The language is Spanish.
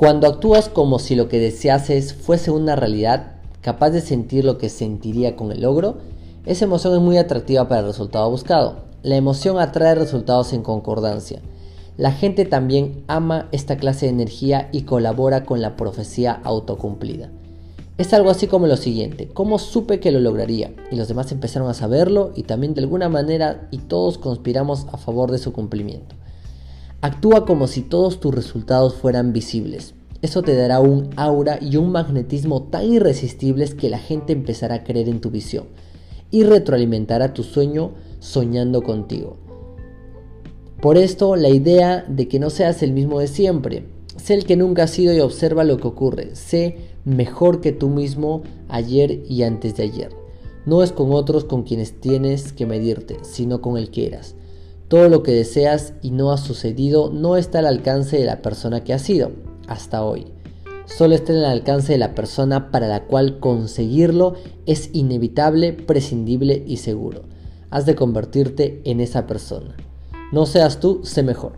Cuando actúas como si lo que deseases fuese una realidad, capaz de sentir lo que sentiría con el logro, esa emoción es muy atractiva para el resultado buscado. La emoción atrae resultados en concordancia. La gente también ama esta clase de energía y colabora con la profecía autocumplida. Es algo así como lo siguiente, ¿cómo supe que lo lograría? Y los demás empezaron a saberlo y también de alguna manera y todos conspiramos a favor de su cumplimiento. Actúa como si todos tus resultados fueran visibles. Eso te dará un aura y un magnetismo tan irresistibles que la gente empezará a creer en tu visión y retroalimentará tu sueño soñando contigo. Por esto, la idea de que no seas el mismo de siempre. Sé el que nunca has sido y observa lo que ocurre. Sé mejor que tú mismo ayer y antes de ayer. No es con otros con quienes tienes que medirte, sino con el que eras. Todo lo que deseas y no ha sucedido no está al alcance de la persona que has sido hasta hoy. Solo está en el alcance de la persona para la cual conseguirlo es inevitable, prescindible y seguro. Has de convertirte en esa persona. No seas tú, sé mejor.